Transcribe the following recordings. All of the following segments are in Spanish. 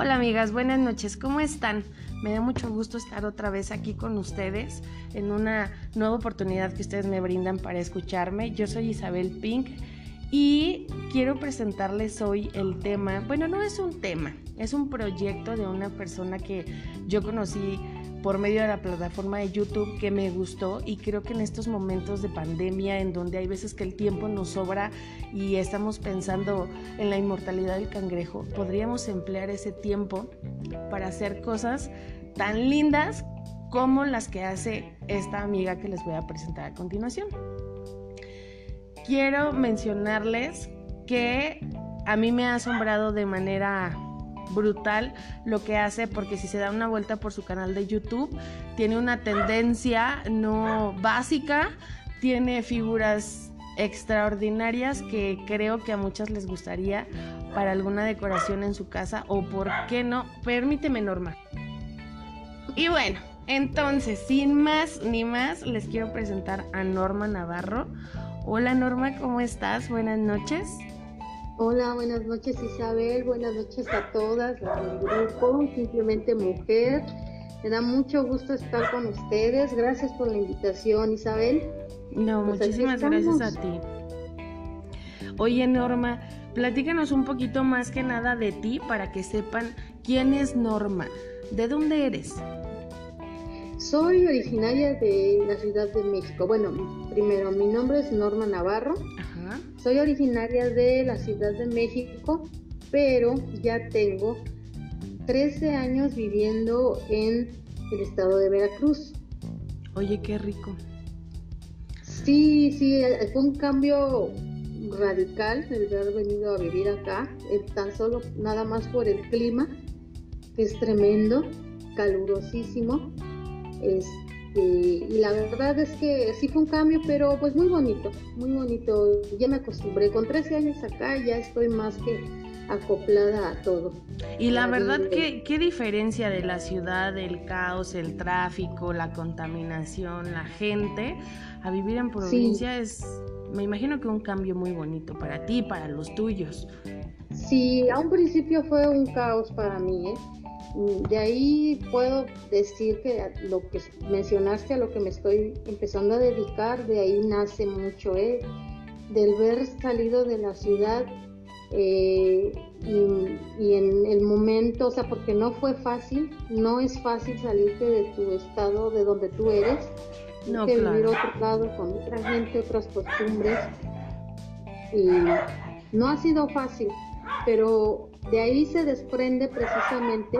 Hola amigas, buenas noches, ¿cómo están? Me da mucho gusto estar otra vez aquí con ustedes en una nueva oportunidad que ustedes me brindan para escucharme. Yo soy Isabel Pink y quiero presentarles hoy el tema, bueno, no es un tema, es un proyecto de una persona que yo conocí por medio de la plataforma de YouTube que me gustó y creo que en estos momentos de pandemia en donde hay veces que el tiempo nos sobra y estamos pensando en la inmortalidad del cangrejo, podríamos emplear ese tiempo para hacer cosas tan lindas como las que hace esta amiga que les voy a presentar a continuación. Quiero mencionarles que a mí me ha asombrado de manera brutal lo que hace porque si se da una vuelta por su canal de YouTube tiene una tendencia no básica, tiene figuras extraordinarias que creo que a muchas les gustaría para alguna decoración en su casa o por qué no, permíteme Norma. Y bueno, entonces, sin más ni más, les quiero presentar a Norma Navarro. Hola Norma, ¿cómo estás? Buenas noches. Hola, buenas noches Isabel, buenas noches a todas, a mi grupo, simplemente mujer. Me da mucho gusto estar con ustedes. Gracias por la invitación, Isabel. No, pues muchísimas gracias a ti. Oye, Norma, platícanos un poquito más que nada de ti para que sepan quién es Norma. ¿De dónde eres? Soy originaria de la Ciudad de México. Bueno, primero, mi nombre es Norma Navarro. Soy originaria de la Ciudad de México, pero ya tengo 13 años viviendo en el estado de Veracruz. Oye, qué rico. Sí, sí, fue un cambio radical el haber venido a vivir acá, tan solo nada más por el clima, que es tremendo, calurosísimo. Este, y la verdad es que sí fue un cambio, pero pues muy bonito, muy bonito. Ya me acostumbré, con 13 años acá ya estoy más que acoplada a todo. Y la verdad, ¿qué, qué diferencia de la ciudad, el caos, el tráfico, la contaminación, la gente, a vivir en provincia es, me imagino que un cambio muy bonito para ti, para los tuyos. Sí, a un principio fue un caos para mí, ¿eh? De ahí puedo decir que lo que mencionaste, a lo que me estoy empezando a dedicar, de ahí nace mucho, ¿eh? del ver salido de la ciudad eh, y, en el momento, o sea, porque no fue fácil, no es fácil salirte de tu estado, de donde tú eres, no, que vivir otro lado con otra gente, otras costumbres, y no ha sido fácil, pero de ahí se desprende precisamente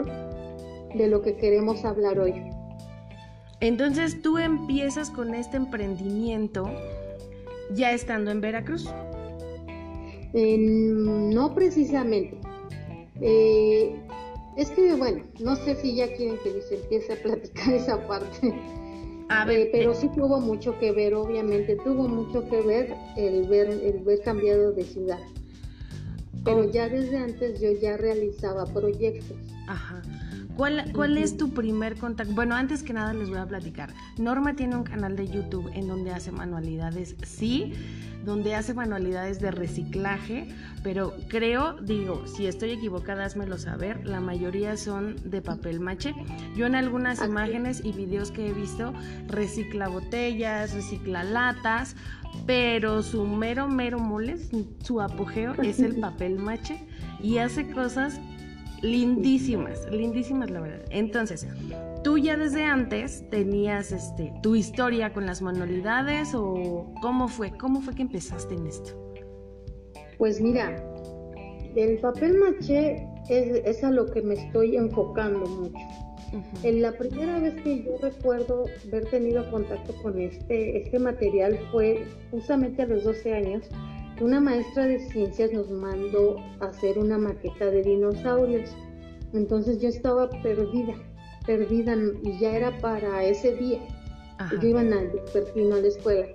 de lo que queremos hablar hoy. Entonces tú empiezas con este emprendimiento ya estando en Veracruz. no precisamente. Eh, es que, bueno, no sé si ya quieren que se empiece a platicar esa parte. Eh, pero eh. sí tuvo mucho que ver, obviamente, tuvo mucho que ver el ver, el ver cambiado de ciudad. Pero ya desde antes yo ya realizaba proyectos. Ajá. ¿Cuál, ¿Cuál, es tu primer contacto? Bueno, antes que nada les voy a platicar. Norma tiene un canal de YouTube en donde hace manualidades, sí, donde hace manualidades de reciclaje, pero creo, digo, si estoy equivocada, házmelo saber, la mayoría son de papel mache. Yo en algunas imágenes y videos que he visto recicla botellas, recicla latas, pero su mero, mero mole, su apogeo es el papel mache y hace cosas lindísimas, lindísimas la verdad. Entonces, ¿tú ya desde antes tenías este tu historia con las manualidades o cómo fue? ¿Cómo fue que empezaste en esto? Pues mira, el papel maché es, es a lo que me estoy enfocando mucho en la primera vez que yo recuerdo haber tenido contacto con este, este material fue justamente a los 12 años. Una maestra de ciencias nos mandó a hacer una maqueta de dinosaurios. Entonces yo estaba perdida, perdida y ya era para ese día. Yo iba al perfil a la escuela.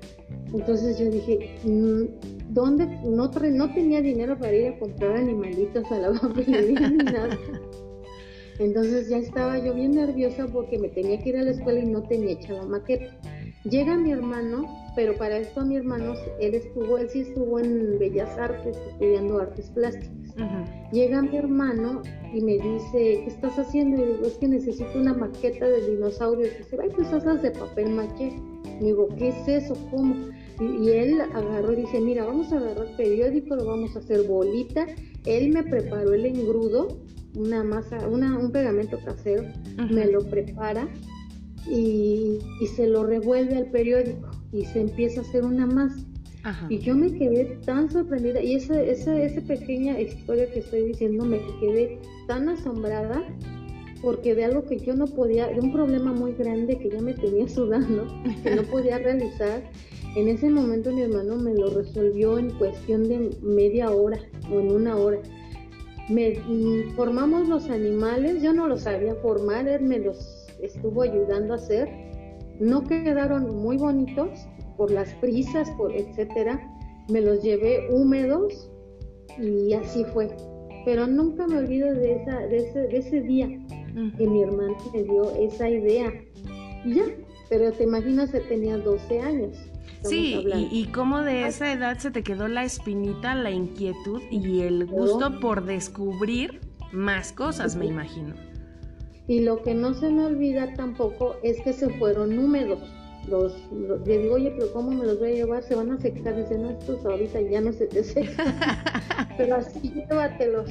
Entonces yo dije, mm, ¿dónde? No, no tenía dinero para ir a comprar animalitos a la papelería ni nada. Entonces ya estaba yo bien nerviosa porque me tenía que ir a la escuela y no tenía hecha la maqueta. Llega mi hermano pero para esto mi hermano, él estuvo, él sí estuvo en Bellas Artes, estudiando artes plásticas. Llega mi hermano y me dice, ¿qué estás haciendo? Y digo, es que necesito una maqueta de dinosaurios. Y dice, ay, pues esas de papel maché. Y digo, ¿qué es eso? ¿Cómo? Y, él agarró y dice, mira, vamos a agarrar periódico, lo vamos a hacer bolita. Él me preparó el engrudo, una masa, una, un pegamento casero, me lo prepara y, y se lo revuelve al periódico y se empieza a hacer una masa. Y yo me quedé tan sorprendida y esa, esa, esa pequeña historia que estoy diciendo me quedé tan asombrada porque de algo que yo no podía, de un problema muy grande que ya me tenía sudando, que no podía realizar, en ese momento mi hermano me lo resolvió en cuestión de media hora o en una hora. Me, mm, formamos los animales, yo no los sabía formar, él me los estuvo ayudando a hacer. No quedaron muy bonitos, por las prisas, por etcétera, me los llevé húmedos y así fue. Pero nunca me olvido de, esa, de, ese, de ese día que mi hermano me dio esa idea. Y ya, pero te imaginas que tenía 12 años. Sí, y, y cómo de esa edad se te quedó la espinita, la inquietud y el gusto por descubrir más cosas, me imagino. Y lo que no se me olvida tampoco es que se fueron húmedos los, le digo, oye, pero ¿cómo me los voy a llevar? Se van a secar. Dice, no, estos ahorita ya no se te secan. pero así llévatelos.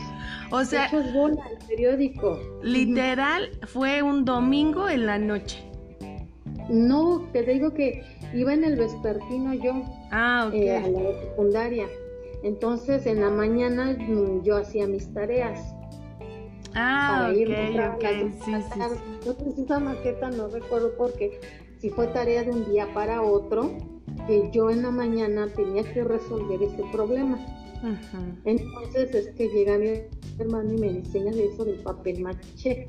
O sea, bola, el periódico. Literal, fue un domingo en la noche. No, te digo que iba en el vespertino yo ah, okay. eh, a la secundaria. Entonces, en la mañana mm, yo hacía mis tareas. Ah, ok, ok, sí, sí. Entonces, esa maqueta no recuerdo por qué si fue tarea de un día para otro, que yo en la mañana tenía que resolver ese problema. Entonces es que llega mi hermano y me enseña de eso del papel maché.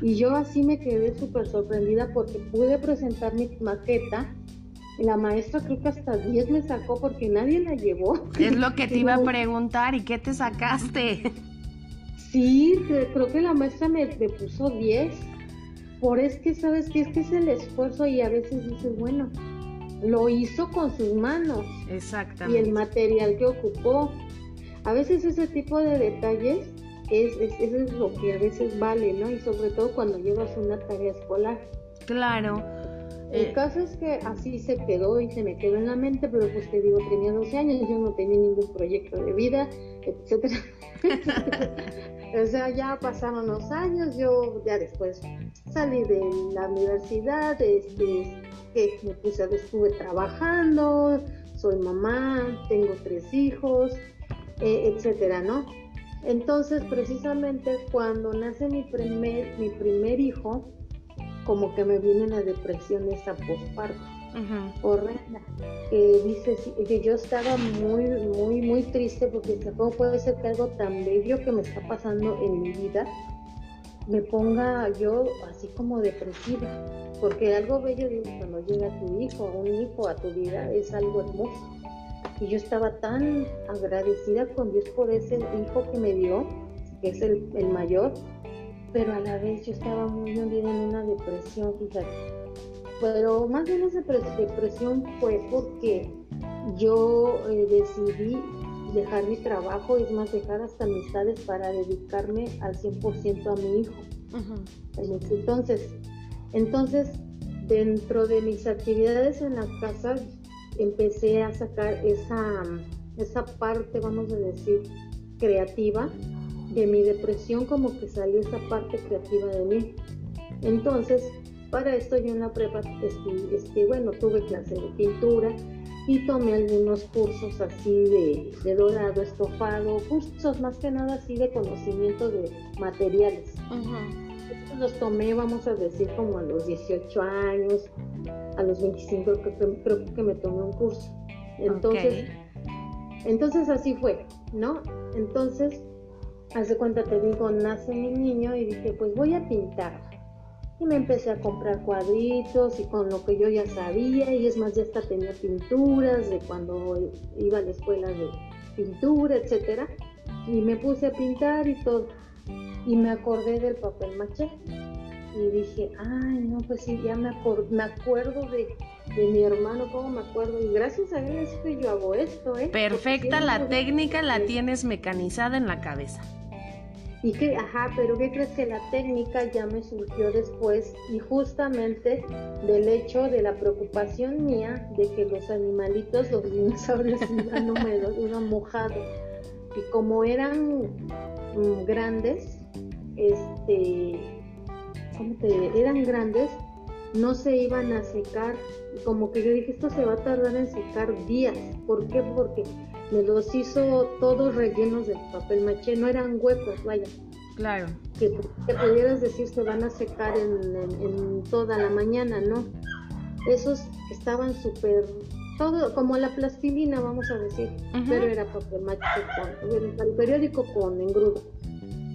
Y yo así me quedé súper sorprendida porque pude presentar mi maqueta. La maestra creo que hasta 10 me sacó porque nadie la llevó. Es lo que te iba a preguntar, ¿y qué te sacaste? Sí, creo que la maestra me, me puso 10 por es que, ¿sabes que Es que es el esfuerzo y a veces dices, bueno, lo hizo con sus manos. Exactamente. Y el material que ocupó. A veces ese tipo de detalles es, es, es lo que a veces vale, ¿no? Y sobre todo cuando llevas una tarea escolar. Claro. El eh, caso es que así se quedó y se me quedó en la mente, pero pues te digo, tenía 12 años, yo no tenía ningún proyecto de vida, etcétera. o sea, ya pasaron los años, yo ya después salí de la universidad, este, que puse, estuve trabajando, soy mamá, tengo tres hijos, eh, etcétera, ¿no? Entonces, precisamente cuando nace mi primer, mi primer hijo, como que me viene la depresión esa postparto. Horrenda que dice que yo estaba muy muy muy triste porque cómo puede ser que algo tan bello que me está pasando en mi vida me ponga yo así como depresiva, porque algo bello cuando llega tu hijo, un hijo a tu vida, es algo hermoso. Y yo estaba tan agradecida con Dios por ese hijo que me dio, que es el, el mayor, pero a la vez yo estaba muy hundida en una depresión, fíjate. Pero más bien esa depresión fue porque yo eh, decidí dejar mi trabajo, es más, dejar hasta amistades para dedicarme al 100% a mi hijo. Entonces, entonces, dentro de mis actividades en la casa, empecé a sacar esa, esa parte, vamos a decir, creativa de mi depresión, como que salió esa parte creativa de mí. Entonces, para esto yo en la prepa, este, este, bueno, tuve clase de pintura, y tomé algunos cursos así de, dorado, estofado, cursos más que nada así de conocimiento de materiales. Los tomé, vamos a decir, como a los 18 años, a los 25 creo, que me tomé un curso. Entonces, entonces así fue, ¿no? Entonces, hace cuenta te digo, nace mi niño y dije, pues voy a pintar y me empecé a comprar cuadritos y con lo que yo ya sabía y es más ya hasta tenía pinturas de cuando iba a la escuela de pintura, etcétera y me puse a pintar y todo y me acordé del papel maché y dije, ay no, pues sí, ya me, me acuerdo de, de mi hermano, ¿cómo me acuerdo? Y gracias a él es que yo hago esto, ¿eh? Perfecta, la técnica la tienes mecanizada en la cabeza. Y que, ajá, pero ¿qué crees que la técnica ya me surgió después? Y justamente del hecho de la preocupación mía de que los animalitos, los dinosaurios iban húmedos, iban mojados. Y como eran mm, grandes, este, ¿cómo te Eran grandes, no se iban a secar. Como que yo dije, esto se va a tardar en secar días. ¿Por qué? Porque me los hizo todos rellenos de papel maché, no eran huecos, vaya. Claro. Que, pudieras decir se van a secar en, toda la mañana, ¿no? Esos estaban súper, todo como la plastilina, vamos a decir, pero era papel maché con, el periódico con engrudo.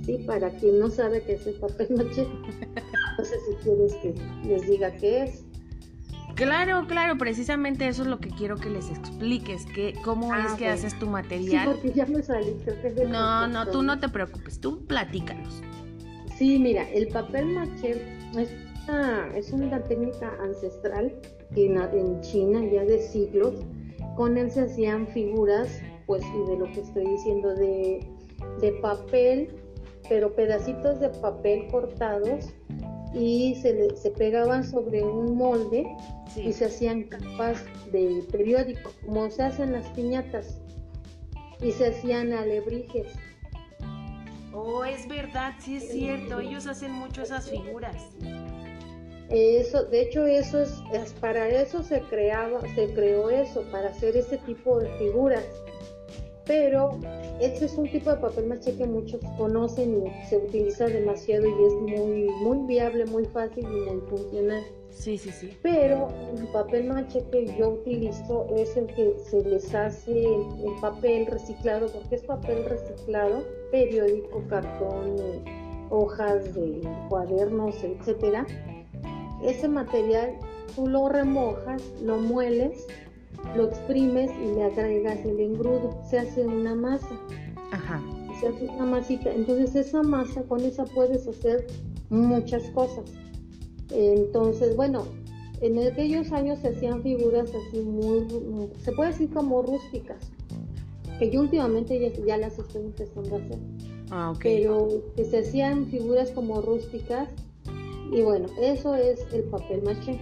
Sí, para quien no sabe qué es el papel maché, no sé si quieres que les diga qué es. Claro, claro, precisamente eso es lo que quiero que les expliques, que cómo es ah, que haces tu material. Sí, porque ya me salí, No, no, tú no te preocupes, tú platícanos. Sí, mira, el papel maché es una, es una técnica ancestral en, en China ya de siglos. Con él se hacían figuras, pues, y de lo que estoy diciendo, de, de papel, pero pedacitos de papel cortados y se, se pegaban sobre un molde y se hacían capas de periódico, como se hacen las piñatas, y se hacían alebrijes. Oh, es verdad, sí es cierto, ellos hacen mucho esas figuras. Eso, de hecho, eso es, es, para eso se creaba, se creó eso, para hacer ese tipo de figuras pero este es un tipo de papel maché que muchos conocen y se utiliza demasiado y es muy, muy viable, muy fácil y muy funcional. Sí, sí, sí. Pero el papel maché que yo utilizo es el que se les hace el, papel reciclado, porque es papel reciclado, periódico, cartón, hojas de cuadernos, etcétera. Ese material tú lo remojas, lo mueles lo exprimes y le agregas el engrudo, se hace una masa. Ajá. Se hace una masita. Entonces esa masa, con esa puedes hacer muchas cosas. Entonces, bueno, en aquellos años se hacían figuras así muy, se puede decir como rústicas, que yo últimamente ya, ya las estoy empezando a hacer. Ah, ok. Pero que se hacían figuras como rústicas y bueno, eso es el papel maché.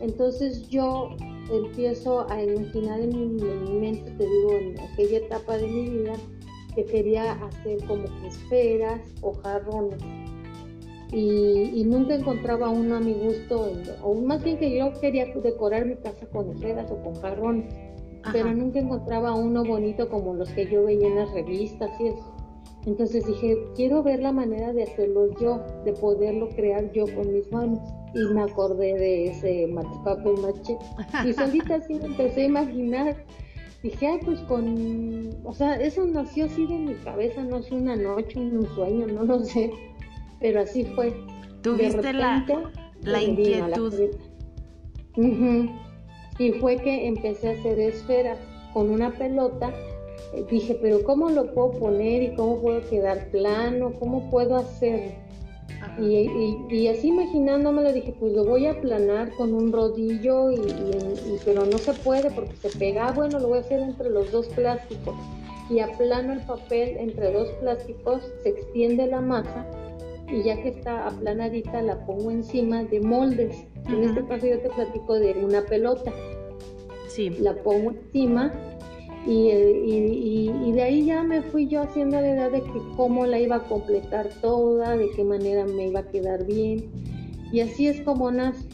Entonces yo empiezo a imaginar en mi, mente, te digo, en aquella etapa de mi vida, que quería hacer como esferas o jarrones. Y, nunca encontraba uno a mi gusto, o más bien que yo quería decorar mi casa con esferas o con jarrones, pero nunca encontraba uno bonito como los que yo veía en las revistas y eso. Entonces dije, quiero ver la manera de hacerlo yo, de poderlo crear yo con mis manos. Y me acordé de ese papel maché. Y solita así me empecé a imaginar. Dije, ay, pues con. O sea, eso nació así de mi cabeza, no sé, una noche, un sueño, no lo sé. Pero así fue. Tuviste la, la inquietud. Y fue que empecé a hacer esferas con una pelota dije, pero ¿cómo lo puedo poner y cómo puedo quedar plano? ¿Cómo puedo hacer? Y, así imaginándome le dije, pues lo voy a aplanar con un rodillo, y, pero no se puede porque se pega. Ah, bueno, lo voy a hacer entre los dos plásticos. Y aplano el papel entre dos plásticos, se extiende la masa y ya que está aplanadita la pongo encima de moldes. En este caso yo te platico de una pelota. Sí. La pongo encima y, y, de ahí ya me fui yo haciendo la idea de que cómo la iba a completar toda, de qué manera me iba a quedar bien. Y así es como nace.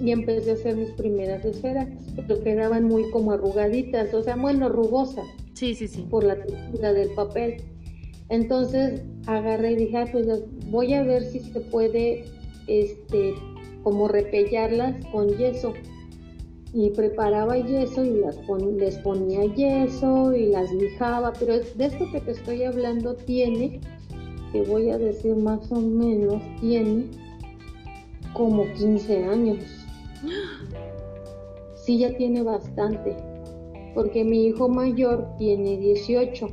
Y empecé a hacer mis primeras esferas, pero quedaban muy como arrugaditas, o sea, bueno, rugosas. Sí, sí, sí. Por la textura del papel. Entonces agarré y dije, pues voy a ver si se puede, este, como repellarlas con yeso y preparaba yeso y las les ponía yeso y las lijaba, pero de esto que te estoy hablando tiene, te voy a decir más o menos, tiene como 15 años. Sí, ya tiene bastante, porque mi hijo mayor tiene 18.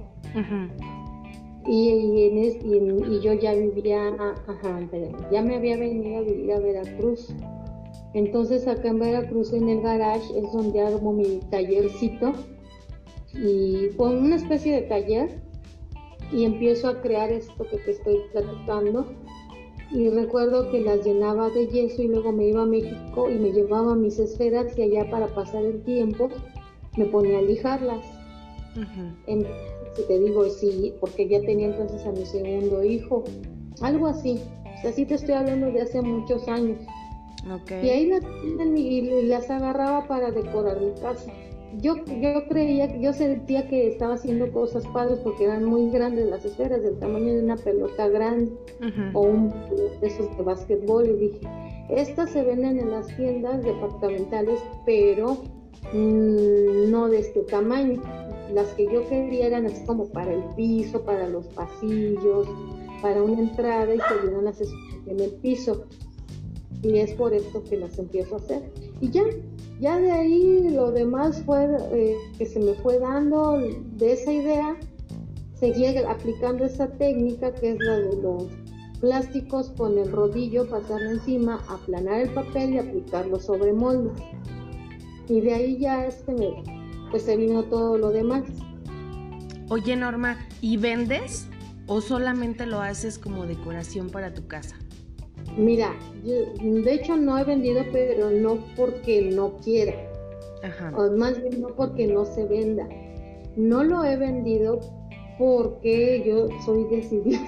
Y, y, yo ya vivía, ajá, ya me había venido a vivir a Veracruz Entonces acá en Veracruz en el garage es donde hago mi tallercito y pongo una especie de taller y empiezo a crear esto que te estoy platicando. Y recuerdo que las llenaba de yeso y luego me iba a México y me llevaba mis esferas y allá para pasar el tiempo me ponía a lijarlas. si te digo, sí, porque ya tenía entonces a mi segundo hijo, algo así. así te estoy hablando de hace muchos años. Y ahí las, y las agarraba para decorar mi casa yo, yo creía, yo sentía que estaba haciendo cosas padres porque eran muy grandes las esferas, del tamaño de una pelota grande o un de esos de básquetbol. Y dije, estas se venden en las tiendas departamentales, pero mm, no de este tamaño. Las que yo quería eran así como para el piso, para los pasillos, para una entrada y se vieron las en el piso. Y es por esto que las empiezo a hacer. Y ya, ya de ahí lo demás fue eh, que se me fue dando de esa idea, seguía aplicando esa técnica que es la de los plásticos con el rodillo, pasarlo encima, aplanar el papel y aplicarlo sobre moldes. Y de ahí ya este pues se vino todo lo demás. Oye Norma, ¿y vendes o solamente lo haces como decoración para tu casa? Mira, de hecho no he vendido, pero no porque no quiera. O más bien no porque no se venda. No lo he vendido porque yo soy decidida,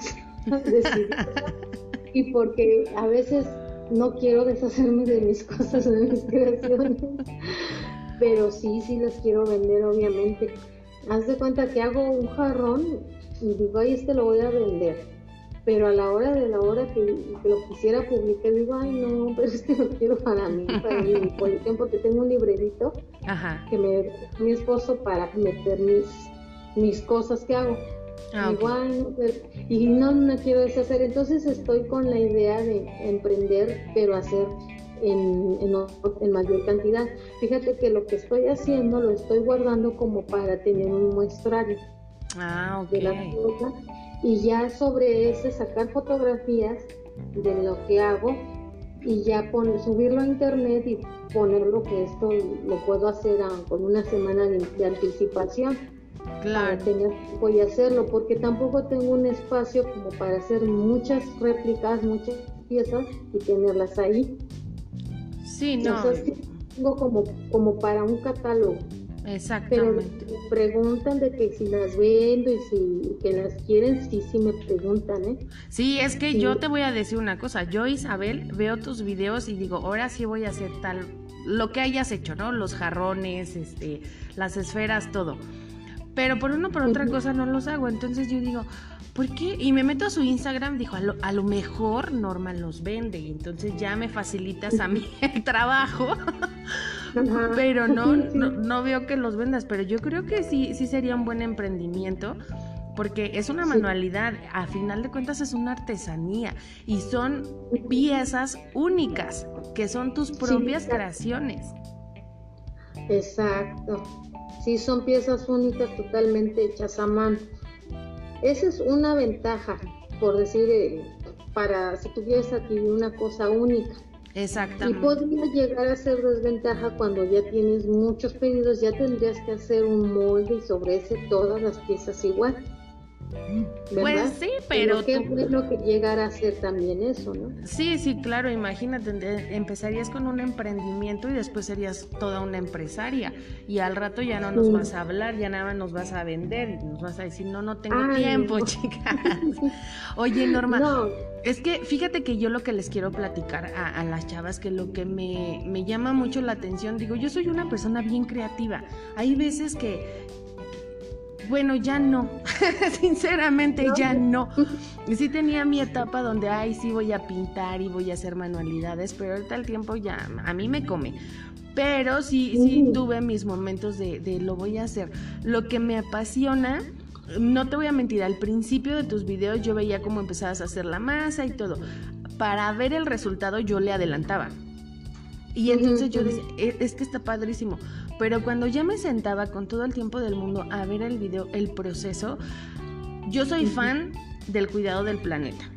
y porque a veces no quiero deshacerme de mis cosas, de mis creaciones. pero sí, sí las quiero vender, obviamente. Haz de cuenta que hago un jarrón y digo, ay, este lo voy a vender pero a la hora de la hora que, lo quisiera publicar, digo, ay, no, pero es que lo quiero para mí, para mí. Por ejemplo, que tengo un librerito que me mi esposo para meter mis, mis cosas que hago. Ah, no, y no me quiero deshacer. Entonces estoy con la idea de emprender, pero hacer en, en, mayor cantidad. Fíjate que lo que estoy haciendo lo estoy guardando como para tener un muestrario ah, de las cosas y ya sobre ese sacar fotografías de lo que hago y ya poner, subirlo a internet y ponerlo que esto lo puedo hacer con una semana de, anticipación. Claro. voy a hacerlo porque tampoco tengo un espacio como para hacer muchas réplicas, muchas piezas y tenerlas ahí. Sí, no. Entonces, tengo como, como para un catálogo. Exactamente. Pero me preguntan de que si las vendo y si que las quieren, sí, sí me preguntan, ¿eh? Sí, es que yo te voy a decir una cosa. Yo, Isabel, veo tus videos y digo, ahora sí voy a hacer tal, lo que hayas hecho, ¿no? Los jarrones, este, las esferas, todo. Pero por una por otra cosa no los hago. Entonces yo digo, ¿por qué? Y me meto a su Instagram, dijo, a lo, a lo mejor Norma los vende. Y entonces ya me facilitas a mí el trabajo. Pero no, no, veo que los vendas, pero yo creo que sí, sí sería un buen emprendimiento porque es una manualidad, a final de cuentas es una artesanía y son piezas únicas, que son tus propias creaciones. Exacto, sí, son piezas únicas totalmente hechas a mano. Esa es una ventaja, por decir, eh, para si tuvieras aquí una cosa única. Exactamente. Y podría llegar a ser desventaja cuando ya tienes muchos pedidos, ya tendrías que hacer un molde y sobre ese todas las piezas igual. Pues sí, pero... Qué bueno que llegara a ser también eso, ¿no? Sí, sí, claro, imagínate, empezarías con un emprendimiento y después serías toda una empresaria y al rato ya no nos vas a hablar, ya nada nos vas a vender y nos vas a decir, no, no tengo tiempo, chicas. Oye, Norma, es que fíjate que yo lo que les quiero platicar a, a las chavas, que lo que me, me llama mucho la atención, digo, yo soy una persona bien creativa. Hay veces que bueno, ya no, sinceramente ya no. Sí tenía mi etapa donde, ay, sí voy a pintar y voy a hacer manualidades, pero ahorita el tiempo ya a mí me come. Pero sí, sí tuve mis momentos de, de lo voy a hacer. Lo que me apasiona, no te voy a mentir, al principio de tus videos yo veía cómo empezabas a hacer la masa y todo. Para ver el resultado yo le adelantaba. Y entonces yo decía, e, es que está padrísimo. Pero cuando ya me sentaba con todo el tiempo del mundo a ver el video, el proceso, yo soy fan del cuidado del planeta.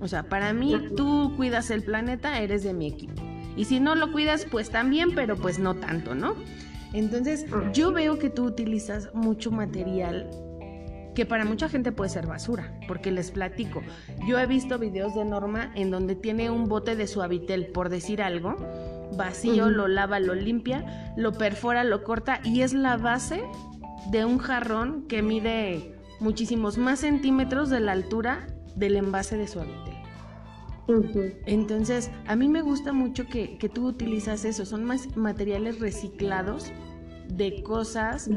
O sea, para mí tú cuidas el planeta, eres de mi equipo. Y si no lo cuidas, pues también, pero pues no tanto, ¿no? Entonces, yo veo que tú utilizas mucho material que para mucha gente puede ser basura, porque les platico. Yo he visto videos de Norma en donde tiene un bote de suavitel, por decir algo, vacío, lo lava, lo limpia, lo perfora, lo corta y es la base de un jarrón que mide muchísimos más centímetros de la altura del envase de suavitel. Entonces, a mí me gusta mucho que, tú utilizas eso, son más materiales reciclados de cosas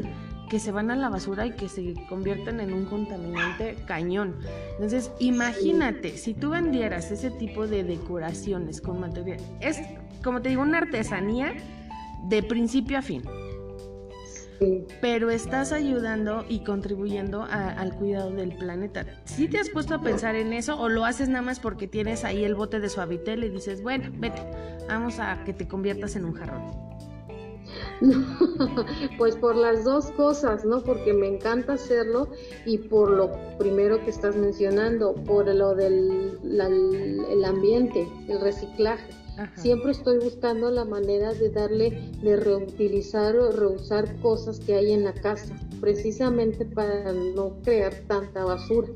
que se van a la basura y que se convierten en un contaminante cañón. Entonces, imagínate, si tú vendieras ese tipo de decoraciones con material, es como te digo, una artesanía de principio a fin. Pero estás ayudando y contribuyendo al cuidado del planeta. ¿Sí te has puesto a pensar en eso o lo haces nada más porque tienes ahí el bote de suavitel y dices, bueno, vete, vamos a que te conviertas en un jarrón? pues por las dos cosas, ¿no? Porque me encanta hacerlo y por lo primero que estás mencionando, por lo del el ambiente, el reciclaje. Siempre estoy buscando la manera de darle, de reutilizar o reusar cosas que hay en la casa, precisamente para no crear tanta basura.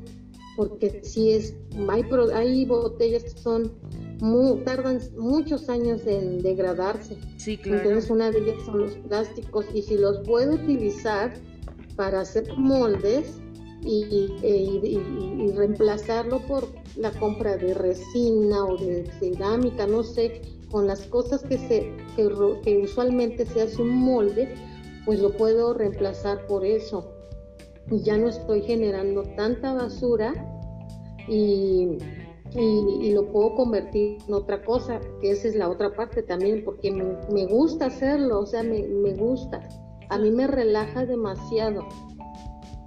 Porque si es, hay, hay botellas que son tardan muchos años en degradarse. Sí, claro. Entonces una de ellas son los plásticos y si los puedo utilizar para hacer moldes y, y reemplazarlo por la compra de resina o de cerámica, no sé, con las cosas que, se, que, usualmente se hace un molde, pues lo puedo reemplazar por eso. Ya no estoy generando tanta basura y, y, lo puedo convertir en otra cosa, que esa es la otra parte también, porque me, me gusta hacerlo, o sea, me, me gusta. A mí me relaja demasiado.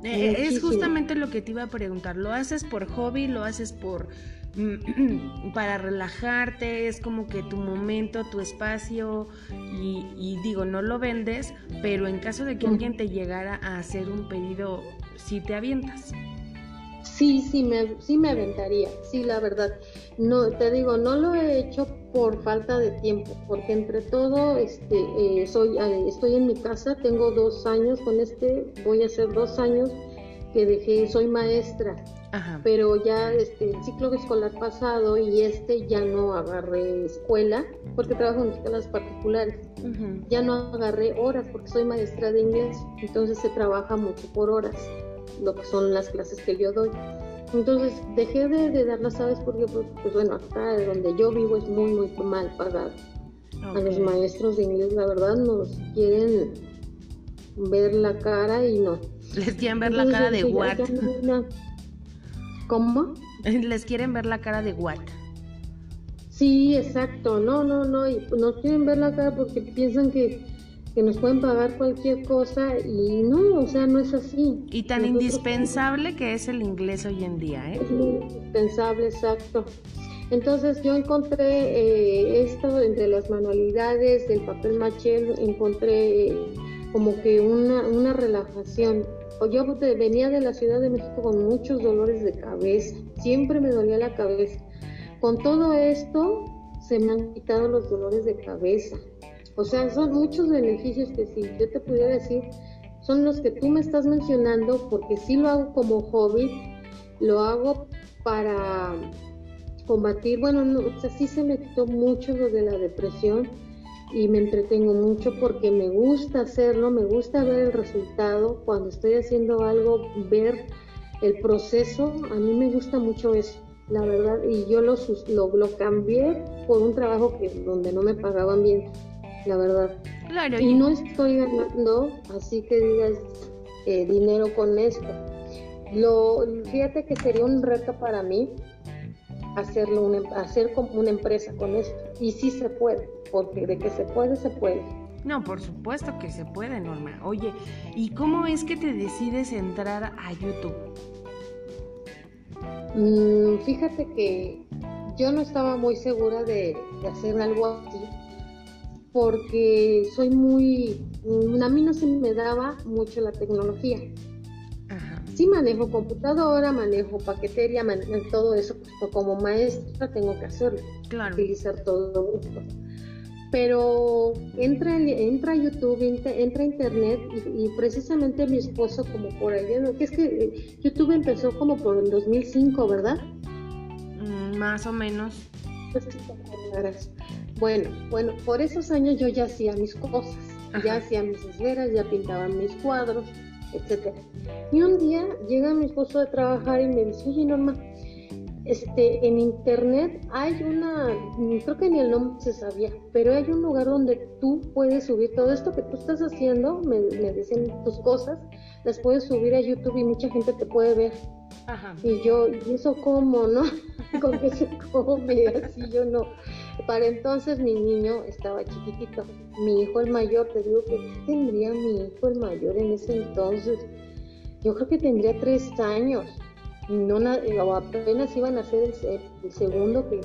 Eh, es justamente lo que te iba a preguntar. ¿Lo haces por hobby? ¿Lo haces por para relajarte? Es como que tu momento, tu espacio y, digo, no lo vendes, pero en caso de que alguien te llegara a hacer un pedido, sí te avientas. Sí, sí me, sí me aventaría, sí, la verdad. No, te digo, no lo he hecho por falta de tiempo, porque entre todo, este, eh, soy, eh, estoy en mi casa, tengo dos años con este, voy a hacer dos años que dejé, soy maestra, pero ya este, el ciclo escolar pasado y este ya no agarré escuela, porque trabajo en escuelas particulares, ya no agarré horas porque soy maestra de inglés, entonces se trabaja mucho por horas lo que son las clases que yo doy. Entonces dejé de, de dar las aves porque, pues, pues, bueno, acá donde yo vivo es muy, muy mal pagado. A los maestros de inglés, la verdad, nos quieren ver la cara y no. Les quieren ver la cara de what. ¿Cómo? Les quieren ver la cara de what. Sí, exacto. No, no, no. Y nos quieren ver la cara porque piensan que que nos pueden pagar cualquier cosa y no, o sea, no es así. Y tan indispensable que es el inglés hoy en día, ¿eh? Es indispensable, exacto. Entonces yo encontré eh, esto entre las manualidades del papel maché, encontré eh, como que una, una relajación. Yo venía de la Ciudad de México con muchos dolores de cabeza, siempre me dolía la cabeza. Con todo esto se me han quitado los dolores de cabeza. O sea, son muchos beneficios que si yo te pudiera decir, son los que tú me estás mencionando, porque sí lo hago como hobby, lo hago para combatir, bueno, no, sí se me quitó mucho lo de la depresión y me entretengo mucho porque me gusta hacerlo, me gusta ver el resultado, cuando estoy haciendo algo, ver el proceso, a mí me gusta mucho eso, la verdad, y yo lo, lo, lo cambié por un trabajo que donde no me pagaban bien la verdad. Claro. Y no estoy ganando, así que digas, eh, dinero con esto. Lo, fíjate que sería un reto para mí hacerlo una, hacer como una empresa con esto. Y sí se puede, porque de que se puede, se puede. No, por supuesto que se puede, Norma. Oye, ¿y cómo es que te decides entrar a YouTube? Mm, fíjate que yo no estaba muy segura de, de hacer algo así porque soy muy, a mí no se me daba mucho la tecnología. Sí manejo computadora, manejo paquetería, manejo todo eso, pues como maestra tengo que hacerlo, utilizar todo esto. pero entra, entra YouTube, entra, Internet y, precisamente mi esposo como por ahí, que es que eh, YouTube empezó como por el 2005, ¿verdad? Mm, más o menos. Bueno, bueno, por esos años yo ya hacía mis cosas, ya hacía mis esferas, ya pintaba mis cuadros, etcétera. Y un día llega mi esposo de trabajar y me dice, oye Norma, este, en internet hay una, creo que ni el nombre se sabía, pero hay un lugar donde tú puedes subir todo esto que tú estás haciendo, me, me dicen tus cosas, las puedes subir a YouTube y mucha gente te puede ver. Y yo, ¿y eso cómo, no? ¿Con qué se come? Así yo no. Para entonces mi niño estaba chiquitito. Mi hijo el mayor, te digo que tendría mi hijo el mayor en ese entonces. Yo creo que tendría tres años no o apenas iban a ser el, segundo que,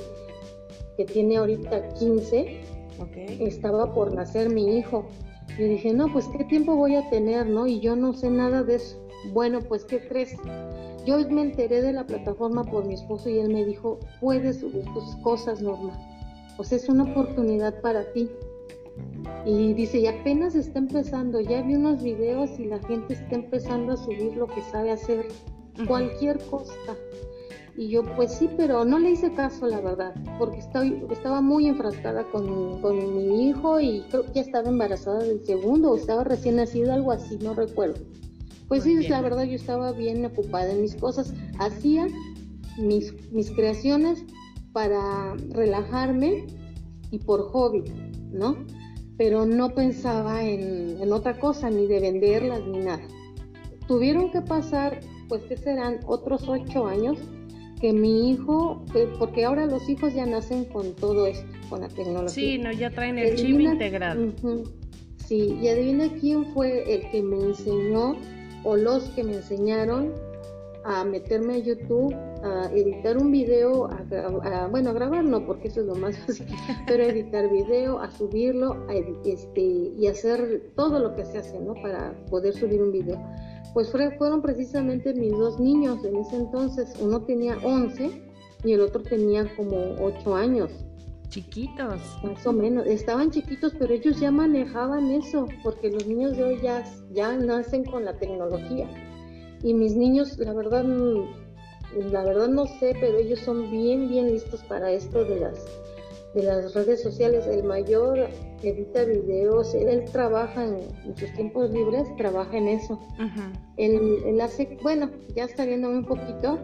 que, tiene ahorita 15, estaba por nacer mi hijo. Y dije, no, pues qué tiempo voy a tener, ¿no? Y yo no sé nada de eso. Bueno, pues ¿qué crees? Yo me enteré de la plataforma por mi esposo y él me dijo, puedes subir tus cosas, Norma. O sea, es una oportunidad para ti. Y dice, y apenas está empezando, ya vi unos videos y la gente está empezando a subir lo que sabe hacer cualquier cosa. Y yo, pues sí, pero no le hice caso, la verdad, porque estaba muy enfrascada con, con, mi hijo y creo que ya estaba embarazada del segundo o estaba recién nacido, algo así, no recuerdo. Pues sí, la verdad, yo estaba bien ocupada en mis cosas. Hacía mis, mis creaciones para relajarme y por hobby, ¿no? Pero no pensaba en, en otra cosa, ni de venderlas, ni nada. Tuvieron que pasar pues que serán otros ocho años que mi hijo, porque ahora los hijos ya nacen con todo esto, con la tecnología. Sí, no, ya traen el chip integrado. sí, y adivina quién fue el que me enseñó o los que me enseñaron a meterme a YouTube, a editar un video, a, bueno, a grabar no, porque eso es lo más fácil, pero a editar video, a subirlo, a, este, y hacer todo lo que se hace, ¿no? Para poder subir un video pues fueron precisamente mis dos niños en ese entonces. Uno tenía 11 y el otro tenía como 8 años. Chiquitos. Más o menos. Estaban chiquitos, pero ellos ya manejaban eso, porque los niños de hoy ya, ya nacen con la tecnología. Y mis niños, la verdad, la verdad no sé, pero ellos son bien, bien listos para esto de las de las redes sociales. El mayor edita videos, él, trabaja en, sus tiempos libres, trabaja en eso. él, hace, bueno, ya está viéndome un poquito,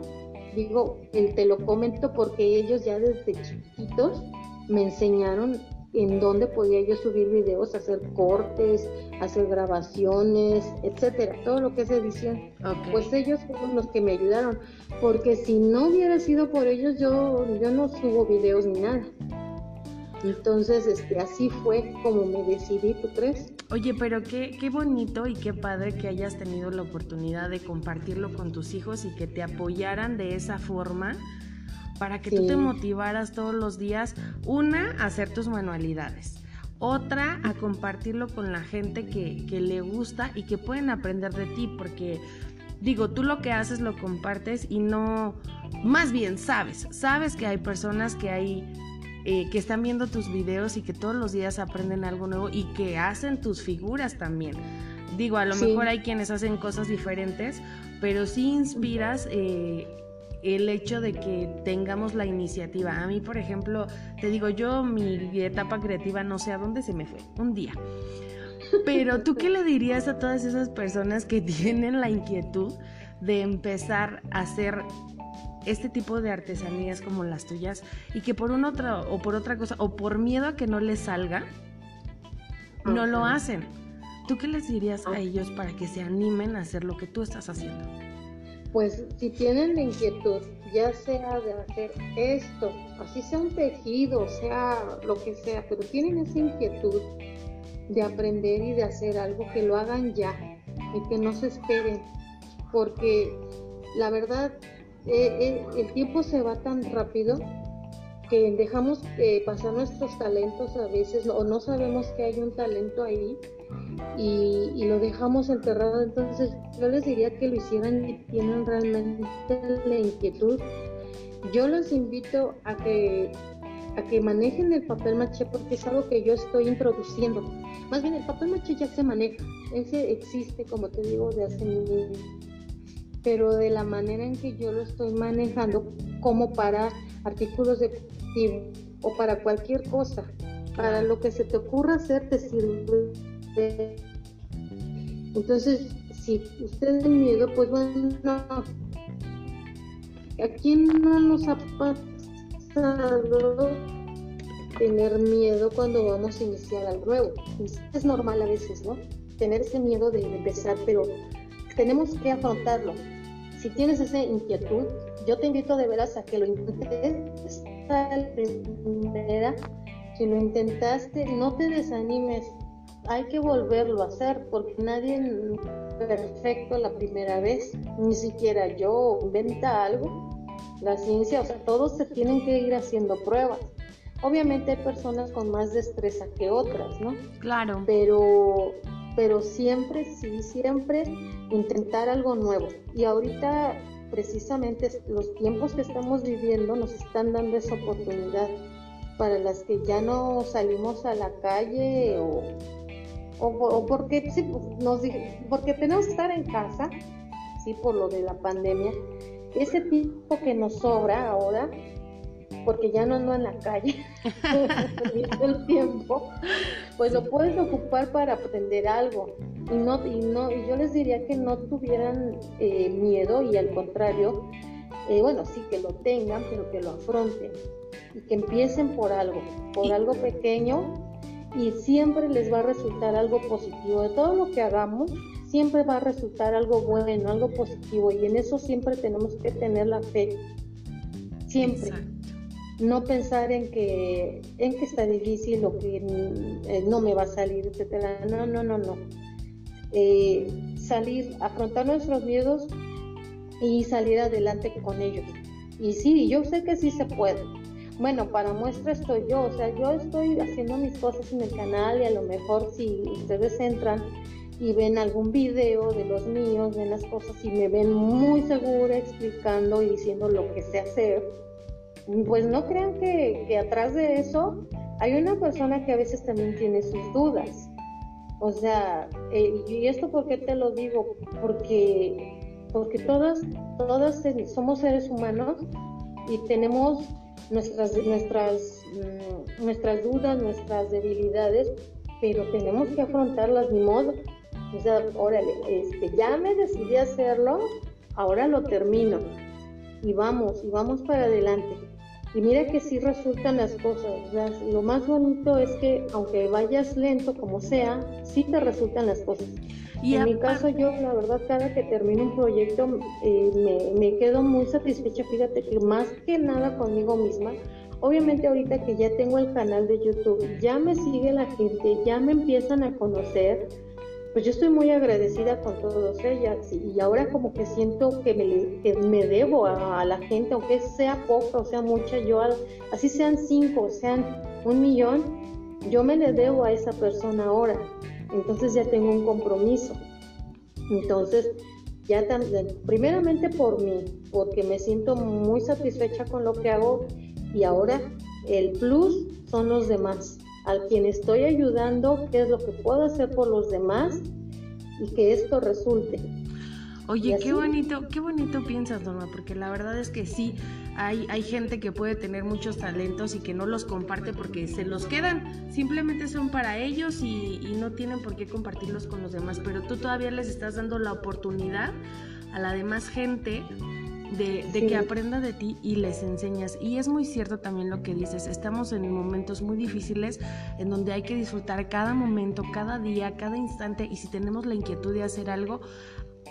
digo, él te lo comento porque ellos ya desde chiquitos me enseñaron en dónde podía yo subir videos, hacer cortes, hacer grabaciones, etcétera, todo lo que es edición. Pues ellos fueron los que me ayudaron, porque si no hubiera sido por ellos, yo, yo no subo videos ni nada. Entonces, este, así fue como me decidí, ¿tú crees? Oye, pero qué, qué bonito y qué padre que hayas tenido la oportunidad de compartirlo con tus hijos y que te apoyaran de esa forma para que tú te motivaras todos los días, una, a hacer tus manualidades, otra, a compartirlo con la gente que, que le gusta y que pueden aprender de ti, porque digo, tú lo que haces lo compartes y no, más bien sabes, sabes que hay personas que hay eh, que están viendo tus videos y que todos los días aprenden algo nuevo y que hacen tus figuras también. Digo, a lo mejor hay quienes hacen cosas diferentes, pero sí inspiras eh, el hecho de que tengamos la iniciativa. A mí, por ejemplo, te digo, yo mi etapa creativa no sé a dónde se me fue, un día. Pero tú qué le dirías a todas esas personas que tienen la inquietud de empezar a hacer este tipo de artesanías como las tuyas y que por una otra o por otra cosa o por miedo a que no les salga no lo hacen. ¿Tú qué les dirías a ellos para que se animen a hacer lo que tú estás haciendo? Pues si tienen la inquietud, ya sea de hacer esto, así sea un tejido, sea lo que sea, pero tienen esa inquietud de aprender y de hacer algo, que lo hagan ya y que no se esperen, porque la verdad eh, eh, el tiempo se va tan rápido que dejamos pasar nuestros talentos a veces o no sabemos que hay un talento ahí y, lo dejamos enterrado. Entonces yo les diría que lo hicieran y tienen realmente la inquietud. Yo los invito a que a que manejen el papel maché porque es algo que yo estoy introduciendo. Más bien el papel maché ya se maneja, ese existe, como te digo, de hace mil pero de la manera en que yo lo estoy manejando como para artículos de cultivo o para cualquier cosa. Para lo que se te ocurra hacer te sirve. Entonces, si ustedes tienen miedo, pues bueno, ¿a quién no nos ha pasado tener miedo cuando vamos a iniciar algo nuevo? Es normal a veces, ¿no? Tener ese miedo de empezar, pero tenemos que afrontarlo. Si tienes esa inquietud, yo te invito de veras a que lo intentes. Primera, si lo intentaste, no te desanimes. Hay que volverlo a hacer porque nadie es perfecto la primera vez, ni siquiera yo inventa algo. La ciencia, o sea, todos se tienen que ir haciendo pruebas. Obviamente hay personas con más destreza que otras, ¿no? Claro. Pero pero siempre, sí, siempre intentar algo nuevo. Y ahorita, precisamente, los tiempos que estamos viviendo nos están dando esa oportunidad para las que ya no salimos a la calle o, o, porque, sí, pues, nos, porque tenemos que estar en casa, sí, por lo de la pandemia. Ese tiempo que nos sobra ahora, porque ya no ando en la calle el tiempo, pues lo puedes ocupar para aprender algo. Y, no, y, no, y yo les diría que no tuvieran eh, miedo y al contrario, eh, bueno, sí que lo tengan, pero que lo afronten y que empiecen por algo, por algo pequeño y siempre les va a resultar algo positivo. De todo lo que hagamos, siempre va a resultar algo bueno, algo positivo y en eso siempre tenemos que tener la fe. Siempre no pensar en que, en que está difícil o que eh, no me va a salir, etcétera. No, no, no, no. Eh, salir, afrontar nuestros miedos y salir adelante con ellos. Y sí, yo sé que sí se puede. Bueno, para muestra estoy yo, o sea, yo estoy haciendo mis cosas en el canal y a lo mejor si ustedes entran y ven algún video de los míos, ven las cosas y me ven muy segura explicando y diciendo lo que sé hacer, pues no crean que, atrás de eso hay una persona que a veces también tiene sus dudas. O sea, eh, y esto por qué te lo digo, porque, porque todas, todas somos seres humanos y tenemos nuestras, nuestras, mm, nuestras dudas, nuestras debilidades, pero tenemos que afrontarlas ni modo. O sea, órale, este, ya me decidí hacerlo, ahora lo termino. Y vamos, y vamos para adelante. Y mira que sí resultan las cosas. lo más bonito es que aunque vayas lento como sea, sí te resultan las cosas. Y en mi caso yo, la verdad, cada que termino un proyecto eh, me, me quedo muy satisfecha. Fíjate que más que nada conmigo misma, Obviamente ahorita que ya tengo el canal de YouTube, ya me sigue la gente, ya me empiezan a conocer, pues yo estoy muy agradecida con todos ellas y ahora como que siento que me, me debo a, la gente, aunque sea poca o sea mucha, yo así sean cinco, o sean un millón, yo me le debo a esa persona ahora. Entonces ya tengo un compromiso. Entonces, ya también, primeramente por mí, porque me siento muy satisfecha con lo que hago y ahora el plus son los demás al quien estoy ayudando, qué es lo que puedo hacer por los demás y que esto resulte. Oye, qué bonito, qué bonito piensas, Norma, porque la verdad es que sí, hay, hay gente que puede tener muchos talentos y que no los comparte porque se los quedan, simplemente son para ellos y, y no tienen por qué compartirlos con los demás, pero tú todavía les estás dando la oportunidad a la demás gente de, que aprenda de ti y les enseñas. Y es muy cierto también lo que dices, estamos en momentos muy difíciles en donde hay que disfrutar cada momento, cada día, cada instante y si tenemos la inquietud de hacer algo,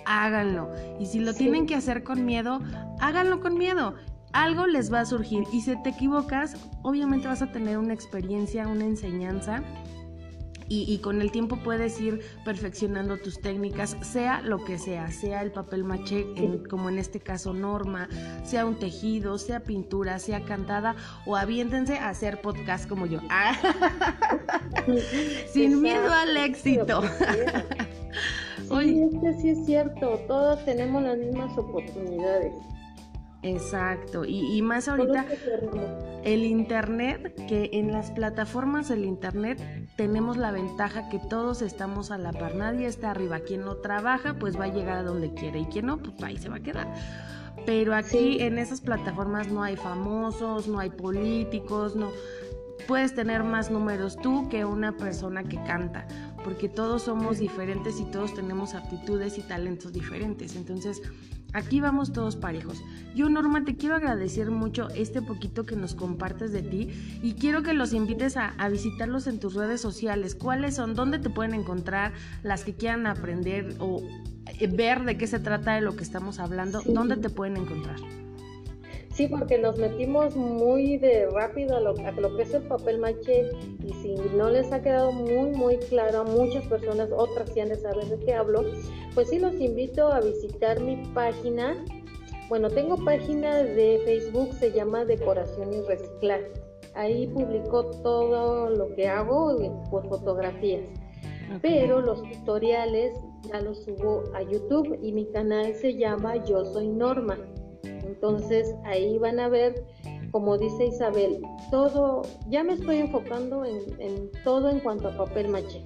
háganlo. Y si lo tienen que hacer con miedo, háganlo con miedo. Algo les va a surgir y si te equivocas, obviamente vas a tener una experiencia, una enseñanza y, con el tiempo puedes ir perfeccionando tus técnicas, sea lo que sea, sea el papel maché, como en este caso Norma, sea un tejido, sea pintura, sea cantada, o aviéntense a hacer podcast como yo. Sin miedo al éxito. Sí, es que sí es cierto, todos tenemos las mismas oportunidades. Exacto, y, más ahorita el Internet, que en las plataformas del Internet tenemos la ventaja que todos estamos a la par, nadie está arriba, quien no trabaja pues va a llegar a donde quiere y quien no pues ahí se va a quedar. Pero aquí en esas plataformas no hay famosos, no hay políticos, no puedes tener más números tú que una persona que canta, porque todos somos diferentes y todos tenemos aptitudes y talentos diferentes. Entonces, Aquí vamos todos parejos. Yo, Norma, te quiero agradecer mucho este poquito que nos compartes de ti y quiero que los invites a, visitarlos en tus redes sociales. ¿Cuáles son? ¿Dónde te pueden encontrar? Las que quieran aprender o eh, ver de qué se trata de lo que estamos hablando. ¿Dónde te pueden encontrar? Sí, porque nos metimos muy de rápido a lo, lo, que es el papel maché y si no les ha quedado muy, muy claro a muchas personas, otras sí han de saber de qué hablo, pues sí los invito a visitar mi página. Bueno, tengo página de Facebook, se llama Decoración y Reciclaje. Ahí publico todo lo que hago por fotografías. Pero los tutoriales ya los subo a YouTube y mi canal se llama Yo Soy Norma. Entonces ahí van a ver, como dice Isabel, todo, ya me estoy enfocando en, todo en cuanto a papel maché.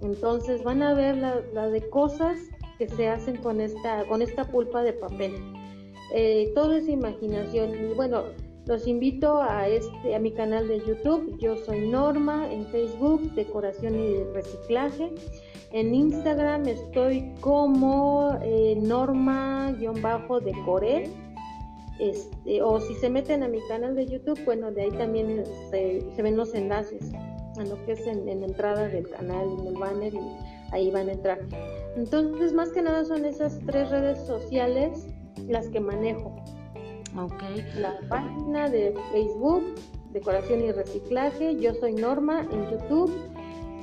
Entonces van a ver la, de cosas que se hacen con esta, con esta pulpa de papel. Eh, todo es imaginación. Y bueno, los invito a, este, a mi canal de YouTube. Yo soy Norma en Facebook, Decoración y Reciclaje. En Instagram estoy como eh, Norma-Decoré este, o si se meten a mi canal de YouTube, bueno, de ahí también se, ven los enlaces a lo que es en, la entrada del canal, en el banner, y ahí van a entrar. Entonces, más que nada son esas tres redes sociales las que manejo. Okay. La página de Facebook, Decoración y Reciclaje, yo soy Norma en YouTube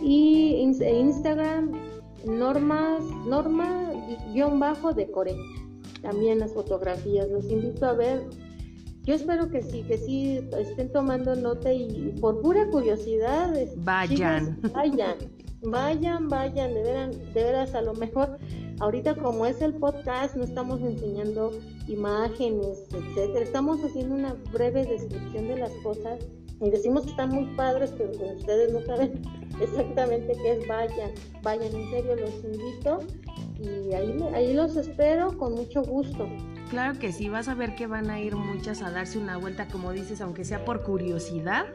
y Instagram, Normas, Norma-Decore también las fotografías. Los invito a ver. Yo espero que sí, que sí estén tomando nota y por pura curiosidad. Vayan. vayan, vayan, vayan, de veras, de veras, a lo mejor ahorita como es el podcast, no estamos enseñando imágenes, etcétera. Estamos haciendo una breve descripción de las cosas y decimos que están muy padres, pero ustedes no saben exactamente qué es. Vayan, vayan, en serio, los invito y ahí, ahí los espero con mucho gusto. Claro que sí, vas a ver que van a ir muchas a darse una vuelta, como dices, aunque sea por curiosidad.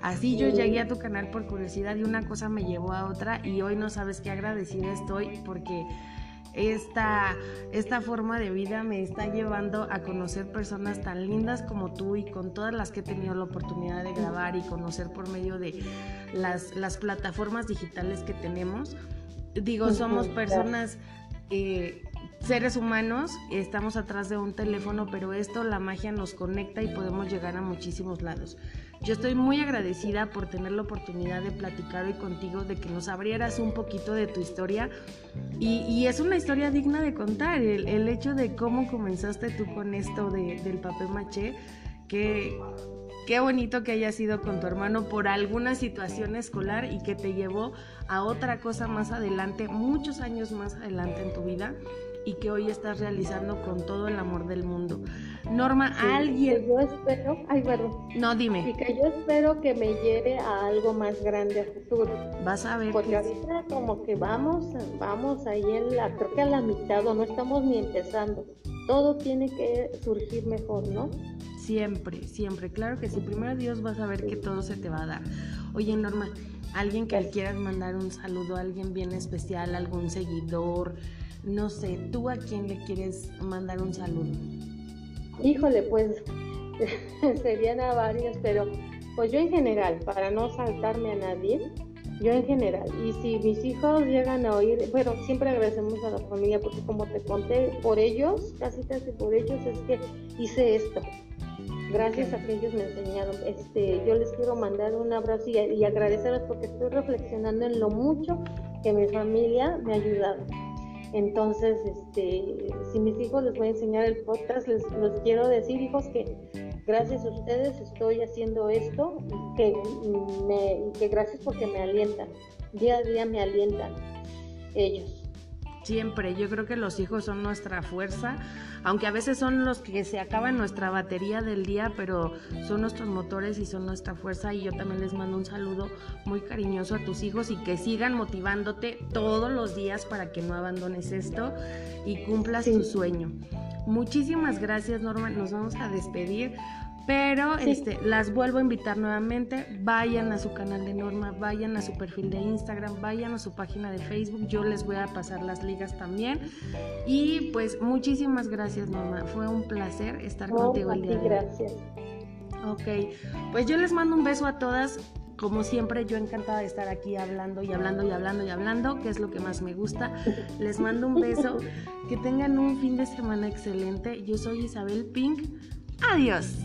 Así yo llegué a tu canal por curiosidad y una cosa me llevó a otra y hoy no sabes qué agradecida estoy porque esta, esta forma de vida me está llevando a conocer personas tan lindas como tú y con todas las que he tenido la oportunidad de grabar y conocer por medio de las, las plataformas digitales que tenemos. Digo, somos personas, eh, seres humanos, estamos atrás de un teléfono, pero esto, la magia nos conecta y podemos llegar a muchísimos lados. Yo estoy muy agradecida por tener la oportunidad de platicar hoy contigo, de que nos abrieras un poquito de tu historia. Y, es una historia digna de contar, el, hecho de cómo comenzaste tú con esto del papel maché, que qué bonito que hayas ido con tu hermano por alguna situación escolar y que te llevó a otra cosa más adelante, muchos años más adelante en tu vida y que hoy estás realizando con todo el amor del mundo. Norma, alguien... yo espero, ay, perdón. No, dime. Y que yo espero que me lleve a algo más grande a futuro. Vas a ver. Porque ahorita como que vamos, vamos ahí en la, creo que a la mitad o no estamos ni empezando. Todo tiene que surgir mejor, ¿no? Siempre, siempre. Claro que sí. Primero Dios vas a ver que todo se te va a dar. Oye, Norma, alguien que le quieras mandar un saludo, alguien bien especial, algún seguidor, no sé, ¿tú a quién le quieres mandar un saludo? Híjole, pues serían a varios, pero pues yo en general, para no saltarme a nadie, yo en general. Y si mis hijos llegan a oír, bueno, siempre agradecemos a la familia porque como te conté, por ellos, casi casi por ellos es que hice esto gracias a que ellos me enseñaron. Este, yo les quiero mandar un abrazo y, y agradecerles porque estoy reflexionando en lo mucho que mi familia me ha ayudado. Entonces, este, si mis hijos les voy a enseñar el podcast, les, quiero decir, hijos, que gracias a ustedes estoy haciendo esto que, me, que gracias porque me alientan. Día a día me alientan ellos. Siempre, yo creo que los hijos son nuestra fuerza, aunque a veces son los que se acaban nuestra batería del día, pero son nuestros motores y son nuestra fuerza y yo también les mando un saludo muy cariñoso a tus hijos y que sigan motivándote todos los días para que no abandones esto y cumplas tu sueño. Muchísimas gracias Norma, nos vamos a despedir. Pero este, las vuelvo a invitar nuevamente, vayan a su canal de Norma, vayan a su perfil de Instagram, vayan a su página de Facebook, yo les voy a pasar las ligas también. Y pues muchísimas gracias Norma, fue un placer estar contigo el día de hoy. Gracias. Ok, pues yo les mando un beso a todas. Como siempre, yo encantada de estar aquí hablando y hablando y hablando y hablando, que es lo que más me gusta. Les mando un beso. Que tengan un fin de semana excelente. Yo soy Isabel Pink. Adiós.